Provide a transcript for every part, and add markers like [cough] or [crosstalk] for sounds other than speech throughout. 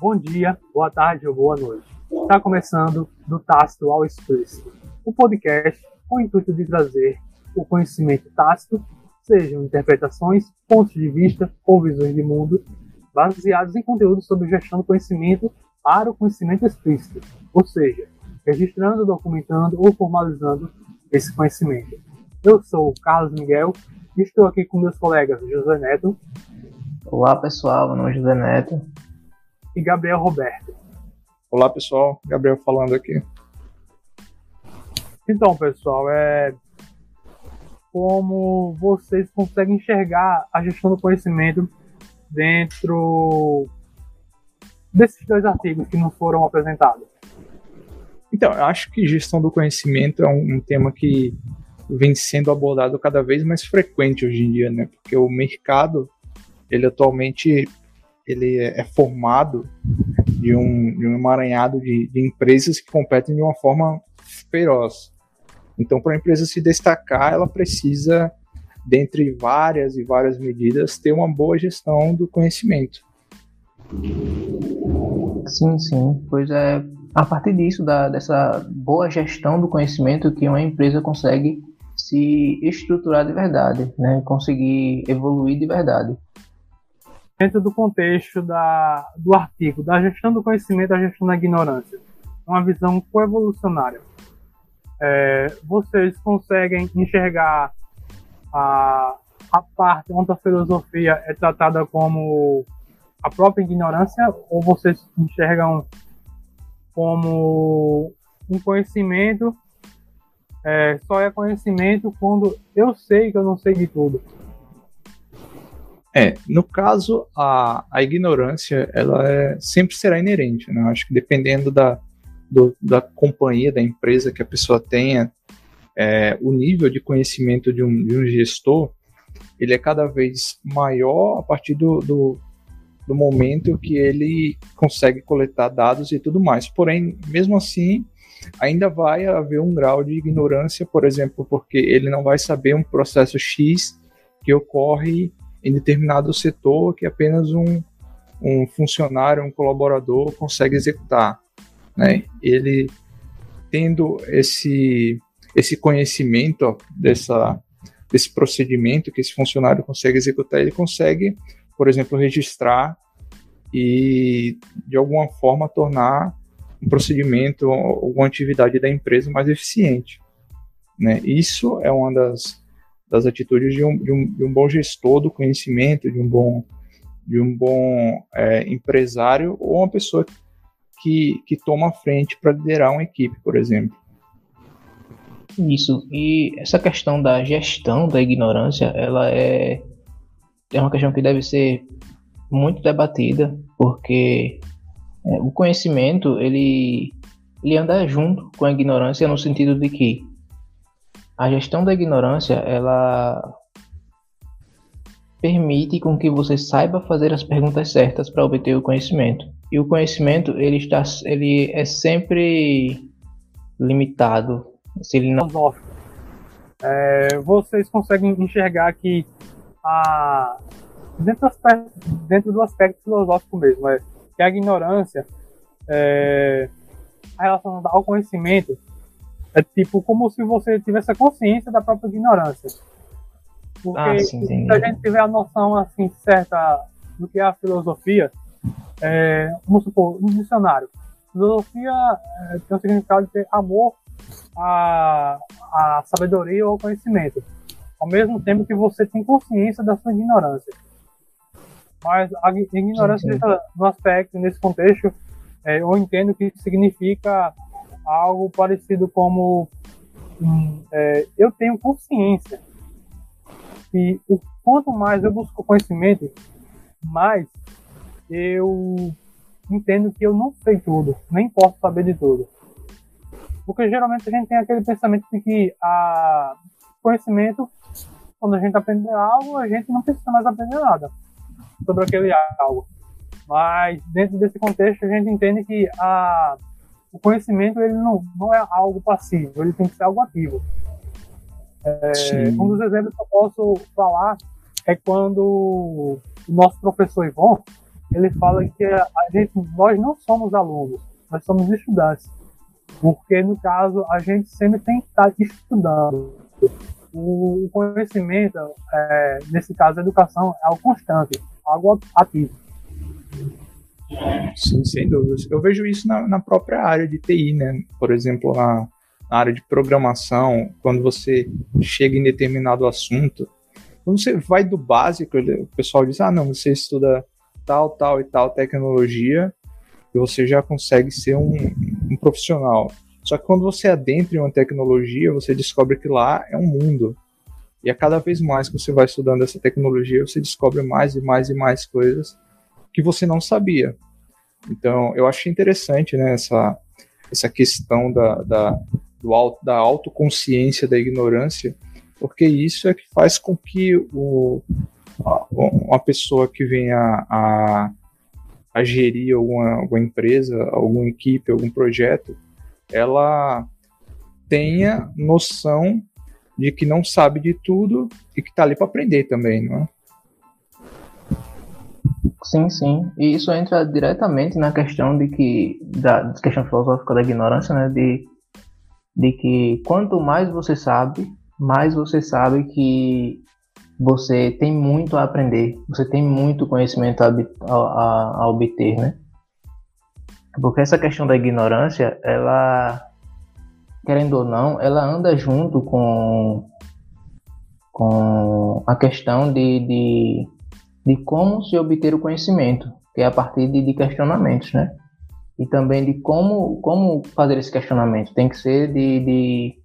Bom dia, boa tarde ou boa noite. Está começando do Tácito ao Explícito, o podcast com o intuito de trazer o conhecimento tácito, sejam interpretações, pontos de vista ou visões de mundo, baseados em conteúdos sobre gestão do conhecimento para o conhecimento explícito, ou seja, registrando, documentando ou formalizando esse conhecimento. Eu sou o Carlos Miguel e estou aqui com meus colegas José Neto. Olá pessoal, meu nome é José Neto e Gabriel Roberto. Olá, pessoal. Gabriel falando aqui. Então, pessoal, é como vocês conseguem enxergar a gestão do conhecimento dentro desses dois artigos que não foram apresentados? Então, eu acho que gestão do conhecimento é um, um tema que vem sendo abordado cada vez mais frequente hoje em dia, né? Porque o mercado, ele atualmente ele é, é formado de um, de um emaranhado de, de empresas que competem de uma forma feroz. Então, para a empresa se destacar, ela precisa, dentre várias e várias medidas, ter uma boa gestão do conhecimento. Sim, sim. Pois é, a partir disso, da, dessa boa gestão do conhecimento, que uma empresa consegue se estruturar de verdade, né? conseguir evoluir de verdade dentro do contexto da, do artigo da gestão do conhecimento da gestão da ignorância, uma visão coevolucionária. É, vocês conseguem enxergar a, a parte onde a filosofia é tratada como a própria ignorância ou vocês enxergam como um conhecimento é, só é conhecimento quando eu sei que eu não sei de tudo? É, no caso, a, a ignorância, ela é, sempre será inerente, né? Acho que dependendo da, do, da companhia, da empresa que a pessoa tenha, é, o nível de conhecimento de um, de um gestor, ele é cada vez maior a partir do, do, do momento que ele consegue coletar dados e tudo mais. Porém, mesmo assim, ainda vai haver um grau de ignorância, por exemplo, porque ele não vai saber um processo X que ocorre em determinado setor que apenas um, um funcionário, um colaborador consegue executar. Né? Ele tendo esse, esse conhecimento dessa, desse procedimento que esse funcionário consegue executar, ele consegue, por exemplo, registrar e de alguma forma tornar um procedimento, alguma atividade da empresa mais eficiente. Né? Isso é uma das, das atitudes de um, de um, de um bom gestor do conhecimento, de um bom, de um bom é, empresário ou uma pessoa que, que toma a frente para liderar uma equipe, por exemplo. Isso. E essa questão da gestão da ignorância, ela é, é uma questão que deve ser muito debatida, porque é, o conhecimento ele, ele anda junto com a ignorância no sentido de que a gestão da ignorância, ela permite com que você saiba fazer as perguntas certas para obter o conhecimento. E o conhecimento, ele está ele é sempre limitado. Se ele não é, vocês conseguem enxergar que a dentro dentro do aspecto filosófico mesmo, é que a ignorância é, relacionada ao conhecimento é tipo como se você tivesse a consciência da própria ignorância. Porque ah, sim, sim. se a gente tiver a noção assim certa do que é a filosofia, é, vamos supor, no dicionário, filosofia é, tem o significado de ter amor à, à sabedoria ou ao conhecimento, ao mesmo tempo que você tem consciência da sua ignorância. Mas a ignorância, sim, sim. no aspecto, nesse contexto, é, eu entendo que significa algo parecido como é, eu tenho consciência e o quanto mais eu busco conhecimento, mais eu entendo que eu não sei tudo, nem posso saber de tudo. Porque geralmente a gente tem aquele pensamento de que a conhecimento, quando a gente aprende algo, a gente não precisa mais aprender nada sobre aquele algo. Mas dentro desse contexto a gente entende que a o conhecimento ele não, não é algo passivo, ele tem que ser algo ativo. É, um dos exemplos que eu posso falar é quando o nosso professor Ivon, ele fala que a gente, nós não somos alunos, nós somos estudantes. Porque, no caso, a gente sempre tem que estar estudando. O conhecimento, é, nesse caso, a educação, é algo constante, algo ativo. Sim, sem dúvidas. Eu vejo isso na, na própria área de TI, né? Por exemplo, na, na área de programação, quando você chega em determinado assunto, quando você vai do básico, o pessoal diz: ah, não, você estuda tal, tal e tal tecnologia e você já consegue ser um, um profissional. Só que quando você adentra em uma tecnologia, você descobre que lá é um mundo. E a cada vez mais que você vai estudando essa tecnologia, você descobre mais e mais e mais coisas que você não sabia. Então, eu acho interessante né, essa, essa questão da, da, do da autoconsciência da ignorância, porque isso é que faz com que o, uma pessoa que venha a, a gerir alguma, alguma empresa, alguma equipe, algum projeto, ela tenha noção de que não sabe de tudo e que está ali para aprender também, não é? Sim, sim. E isso entra diretamente na questão de que da questão filosófica da ignorância, né, de de que quanto mais você sabe, mais você sabe que você tem muito a aprender, você tem muito conhecimento a, a, a obter, né? Porque essa questão da ignorância, ela, querendo ou não, ela anda junto com, com a questão de, de, de como se obter o conhecimento, que é a partir de, de questionamentos, né? E também de como, como fazer esse questionamento. Tem que ser de, de,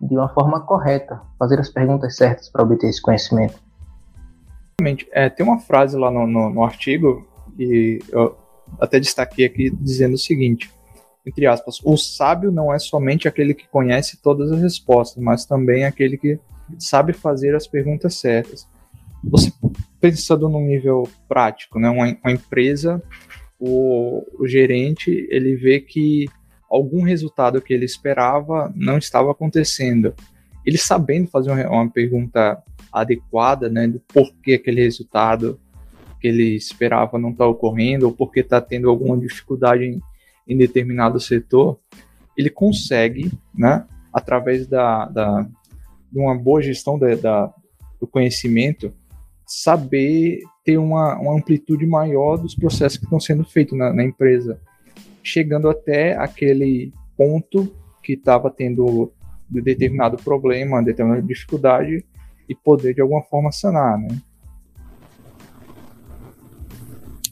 de uma forma correta, fazer as perguntas certas para obter esse conhecimento. É, tem uma frase lá no, no, no artigo, e eu até destaquei aqui dizendo o seguinte: entre aspas, o sábio não é somente aquele que conhece todas as respostas, mas também aquele que sabe fazer as perguntas certas. Você pensando num nível prático, né? Uma, uma empresa, o, o gerente ele vê que algum resultado que ele esperava não estava acontecendo. Ele sabendo fazer uma, uma pergunta adequada, né, do porquê aquele resultado que ele esperava não está ocorrendo ou porque está tendo alguma dificuldade em, em, determinado setor, ele consegue, né, através da, da de uma boa gestão da, da, do conhecimento, saber ter uma, uma, amplitude maior dos processos que estão sendo feitos na, na empresa, chegando até aquele ponto que estava tendo determinado problema, determinada dificuldade e poder de alguma forma sanar, né?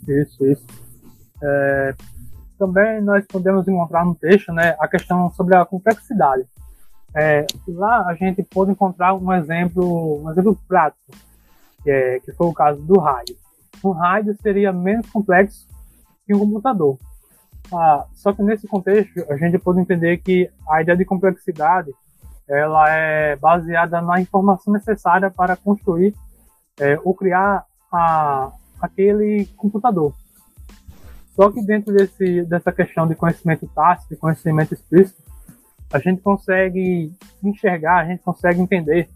Isso, isso. É, também nós podemos encontrar no texto né, a questão sobre a complexidade. É, lá a gente pode encontrar um exemplo, um exemplo prático, que, é, que foi o caso do rádio. Um rádio seria menos complexo que um computador. Ah, só que nesse contexto a gente pode entender que a ideia de complexidade ela é baseada na informação necessária para construir é, ou criar a, aquele computador. Só que dentro desse, dessa questão de conhecimento tácito e conhecimento explícito, a gente consegue enxergar, a gente consegue entender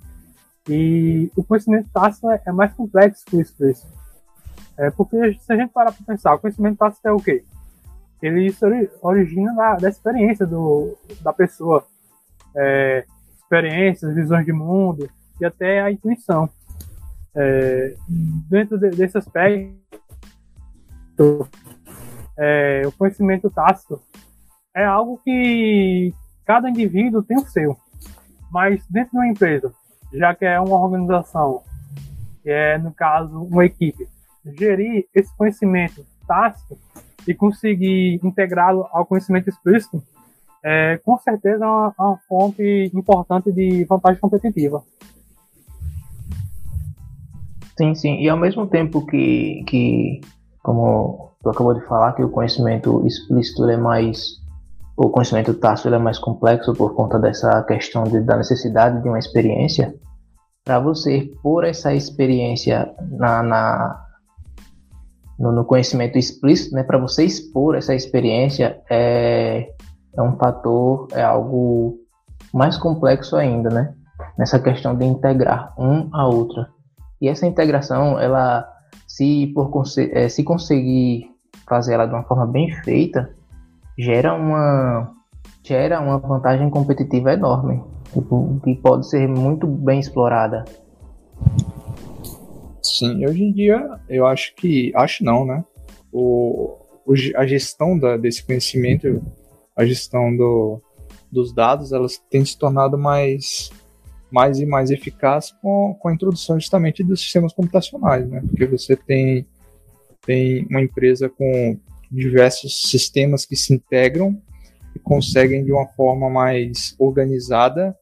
e o conhecimento tácito é, é mais complexo que o explícito. É, porque se a gente parar para pensar, o conhecimento tácito é o quê? Ele se origina da, da experiência do, da pessoa. É, experiências, visões de mundo e até a intuição. É, dentro de, desse aspecto, é, o conhecimento tácito é algo que cada indivíduo tem o seu. Mas dentro de uma empresa, já que é uma organização, que é, no caso, uma equipe, gerir esse conhecimento tácito e conseguir integrá-lo ao conhecimento explícito é com certeza uma, uma fonte importante de vantagem competitiva. Sim, sim. E ao mesmo tempo que, que como tu acabou de falar, que o conhecimento explícito é mais. O conhecimento tácito é mais complexo por conta dessa questão de, da necessidade de uma experiência. Para você pôr essa experiência na, na no, no, conhecimento explícito, né, para você expor essa experiência, é, é um fator, é algo mais complexo ainda, né? Nessa questão de integrar um a outra. E essa integração, ela se, por, é, se conseguir fazer ela de uma forma bem feita, gera uma, gera uma vantagem competitiva enorme, tipo, que pode ser muito bem explorada. Sim, hoje em dia eu acho que. Acho não, né? O, a gestão da, desse conhecimento, a gestão do, dos dados, elas têm se tornado mais, mais e mais eficaz com, com a introdução justamente dos sistemas computacionais, né? Porque você tem, tem uma empresa com diversos sistemas que se integram e conseguem de uma forma mais organizada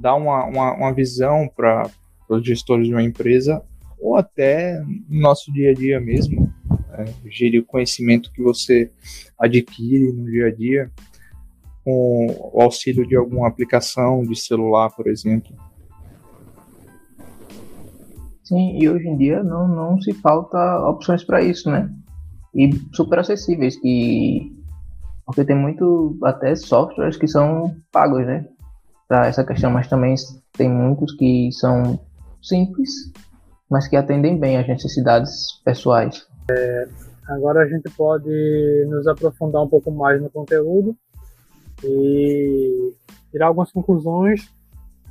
dar uma, uma, uma visão para os gestores de uma empresa ou até no nosso dia a dia mesmo, é, o conhecimento que você adquire no dia a dia com o auxílio de alguma aplicação de celular, por exemplo. Sim, e hoje em dia não, não se falta opções para isso, né? E super acessíveis, que porque tem muito até softwares que são pagos, né? Para essa questão, mas também tem muitos que são simples, mas que atendem bem às necessidades pessoais. É, agora a gente pode nos aprofundar um pouco mais no conteúdo e tirar algumas conclusões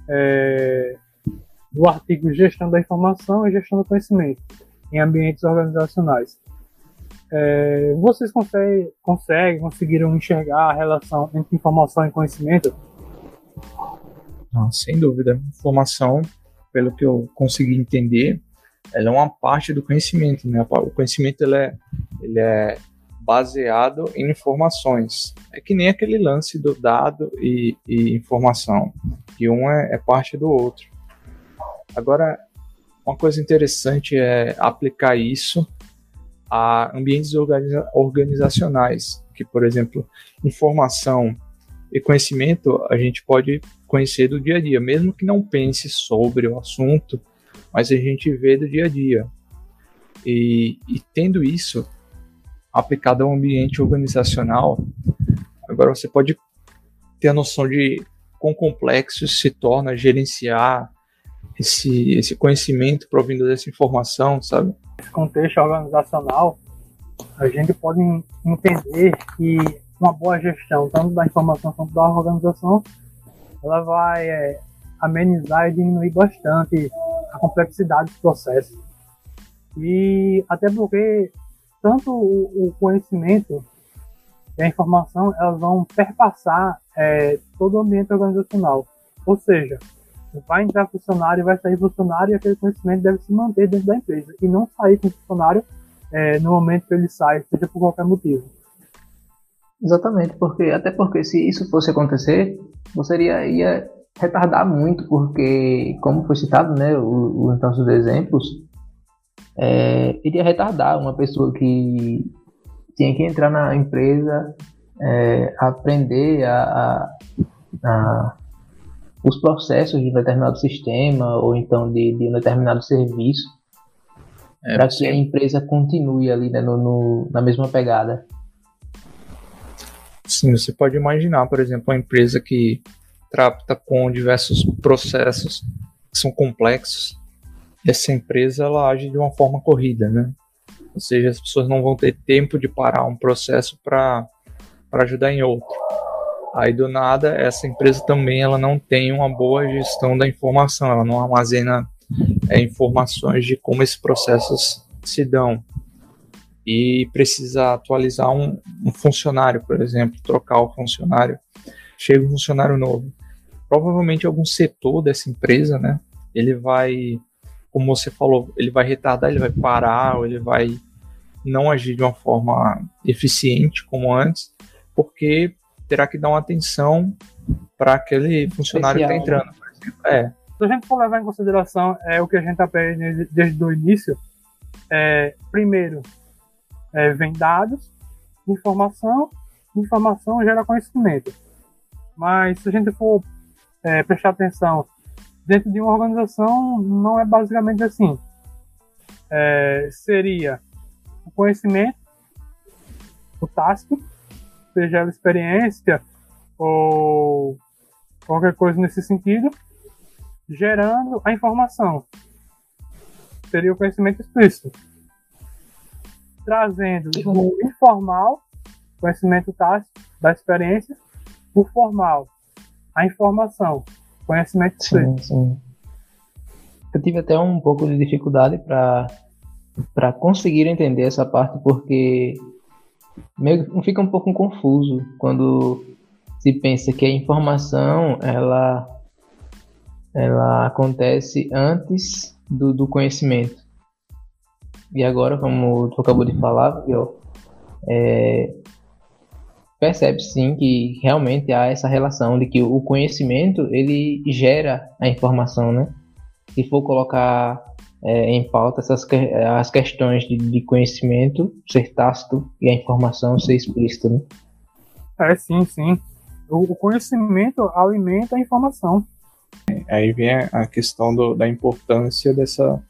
é, do artigo Gestão da Informação e Gestão do Conhecimento em Ambientes Organizacionais. É, vocês conseguem, conseguem, conseguiram enxergar a relação entre informação e conhecimento? Não, sem dúvida. Informação, pelo que eu consegui entender, ela é uma parte do conhecimento. Né? O conhecimento ele é, ele é baseado em informações. É que nem aquele lance do dado e, e informação, que um é, é parte do outro. Agora, uma coisa interessante é aplicar isso a ambientes organiza organizacionais, que, por exemplo, informação e conhecimento a gente pode conhecer do dia a dia, mesmo que não pense sobre o assunto, mas a gente vê do dia a dia. E, e tendo isso, aplicado ao ambiente organizacional, agora você pode ter a noção de quão complexo se torna gerenciar esse, esse conhecimento provindo dessa informação, sabe? Nesse contexto organizacional, a gente pode entender que uma boa gestão, tanto da informação quanto da organização, ela vai é, amenizar e diminuir bastante a complexidade do processo. E até porque tanto o, o conhecimento e a informação elas vão perpassar é, todo o ambiente organizacional. Ou seja, vai entrar funcionário, vai sair funcionário e aquele conhecimento deve se manter dentro da empresa e não sair com o funcionário é, no momento que ele sai, seja por qualquer motivo. Exatamente, porque até porque se isso fosse acontecer, você iria, ia retardar muito, porque como foi citado, né, os nossos exemplos, é, iria retardar uma pessoa que tinha que entrar na empresa, é, aprender a, a, a, os processos de um determinado sistema ou então de, de um determinado serviço é, para que a empresa continue ali né, no, no, na mesma pegada. Sim, você pode imaginar, por exemplo, uma empresa que trata com diversos processos que são complexos essa empresa ela age de uma forma corrida, né? Ou seja, as pessoas não vão ter tempo de parar um processo para ajudar em outro. Aí do nada essa empresa também ela não tem uma boa gestão da informação, ela não armazena é, informações de como esses processos se dão e precisa atualizar um, um funcionário, por exemplo, trocar o funcionário, chega um funcionário novo, provavelmente algum setor dessa empresa, né? Ele vai como você falou, ele vai retardar, ele vai parar, ou ele vai não agir de uma forma eficiente como antes, porque terá que dar uma atenção para aquele funcionário Especial. que está entrando, por exemplo. É. Se a gente for levar em consideração é, o que a gente aprende desde o início, é, primeiro, é, vem dados, informação, informação gera conhecimento. Mas se a gente for é, prestar atenção dentro de uma organização não é basicamente assim. É, seria o conhecimento, o tácito, seja a experiência ou qualquer coisa nesse sentido, gerando a informação. Seria o conhecimento explícito. trazendo o informal, conhecimento tácito da experiência, o formal, a informação, conhecimento sim, sim. Eu tive até um pouco de dificuldade para conseguir entender essa parte porque meio fica um pouco confuso quando se pensa que a informação ela ela acontece antes do, do conhecimento. E agora como tu acabou de falar eu, é, percebe sim que realmente há essa relação de que o conhecimento ele gera a informação né? Se for colocar é, em pauta essas as questões de, de, conhecimento ser tácito e a informação ser explícita né? é sim sim o conhecimento alimenta a informação. Aí vem a questão do, da importância dessa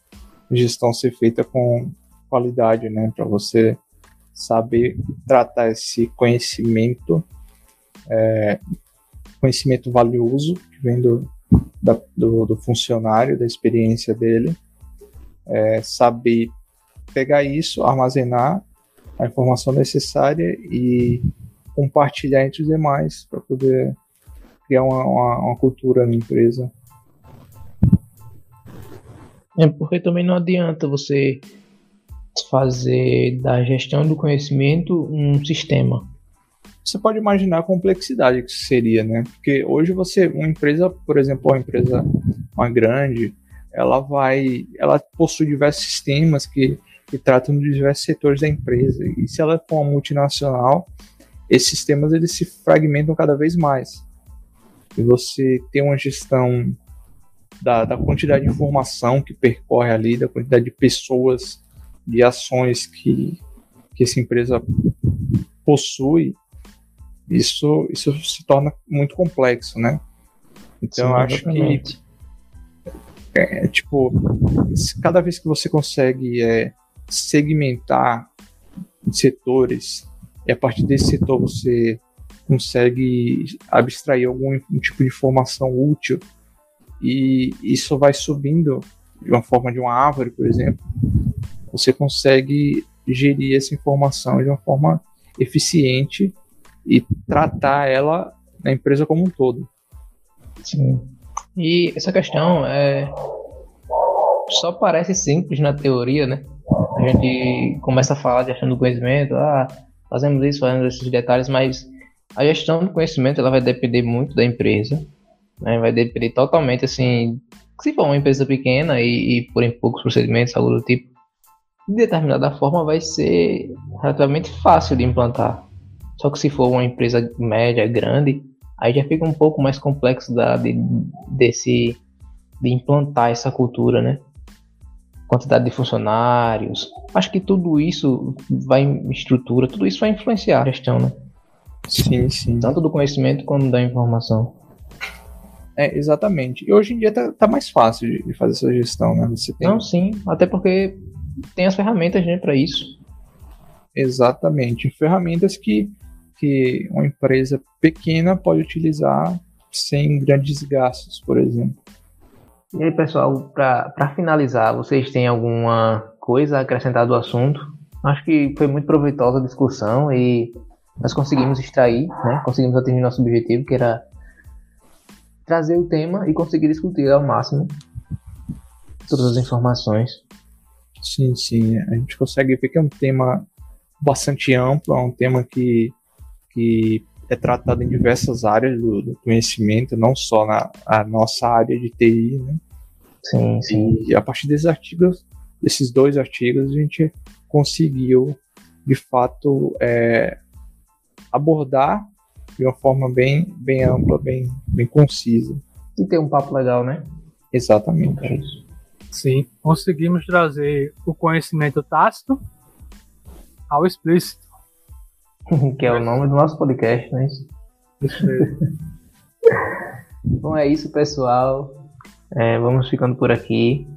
gestão ser feita com qualidade, né? Para você saber tratar esse conhecimento, é, conhecimento valioso que vem do, da, do, do, funcionário, da experiência dele, é, saber pegar isso, armazenar a informação necessária e compartilhar entre os demais para poder criar uma, uma, uma, cultura na empresa. É porque também não adianta você fazer da gestão do conhecimento um sistema. Você pode imaginar a complexidade que isso seria, né? Porque hoje você, uma empresa, por exemplo, uma empresa uma grande, ela vai, ela possui diversos sistemas que, que tratam de diversos setores da empresa. E se ela for uma multinacional, esses sistemas eles se fragmentam cada vez mais. E você tem uma gestão da, da quantidade de informação que percorre ali, da quantidade de pessoas, de ações que, que essa empresa possui, isso, isso se torna muito complexo, né? Então Sim, eu acho que é, tipo, cada vez que você consegue é, segmentar setores e a partir desse setor você consegue abstrair algum um tipo de informação útil e isso vai subindo de uma forma de uma árvore, por exemplo, você consegue gerir essa informação de uma forma eficiente e tratar ela na empresa como um todo. Sim. E essa questão é só parece simples na teoria, né? A gente começa a falar de achando conhecimento, ah, fazemos isso, fazemos esses detalhes, mas a gestão do conhecimento ela vai depender muito da empresa, né? vai depender totalmente, assim, se for uma empresa pequena e, e por em poucos procedimentos, algo do tipo, de determinada forma vai ser relativamente fácil de implantar. Só que se for uma empresa média, grande, aí já fica um pouco mais complexo da, de, desse, de implantar essa cultura, né? quantidade de funcionários. Acho que tudo isso vai em estrutura, tudo isso vai influenciar a gestão, né? Sim, sim. Tanto do conhecimento como da informação. É, exatamente. E hoje em dia tá, tá mais fácil de, fazer essa gestão, né? Você tem... Não, sim. Até porque tem as ferramentas né, para isso. Exatamente. Ferramentas que, que uma empresa pequena pode utilizar sem grandes gastos, por exemplo. E aí, pessoal, para finalizar, vocês têm alguma coisa a acrescentar do assunto? Acho que foi muito proveitosa a discussão e nós conseguimos extrair, né? Conseguimos atingir nosso objetivo, que era trazer o tema e conseguir discutir ao máximo todas as informações. Sim, sim. A gente consegue ver que é um tema bastante amplo, é um tema que, que é tratado em diversas áreas do, do conhecimento, não só na a nossa área de TI, né? Sim, sim. E a partir desses artigos, desses dois artigos, a gente conseguiu, de fato, é, abordar de uma forma bem, bem ampla, bem, bem concisa. E ter um papo legal, né? Exatamente. É isso. Sim, conseguimos trazer o conhecimento tácito ao explícito. [laughs] que é o nome do nosso podcast, né? Isso mesmo. [laughs] Bom, é isso, pessoal. É, vamos ficando por aqui.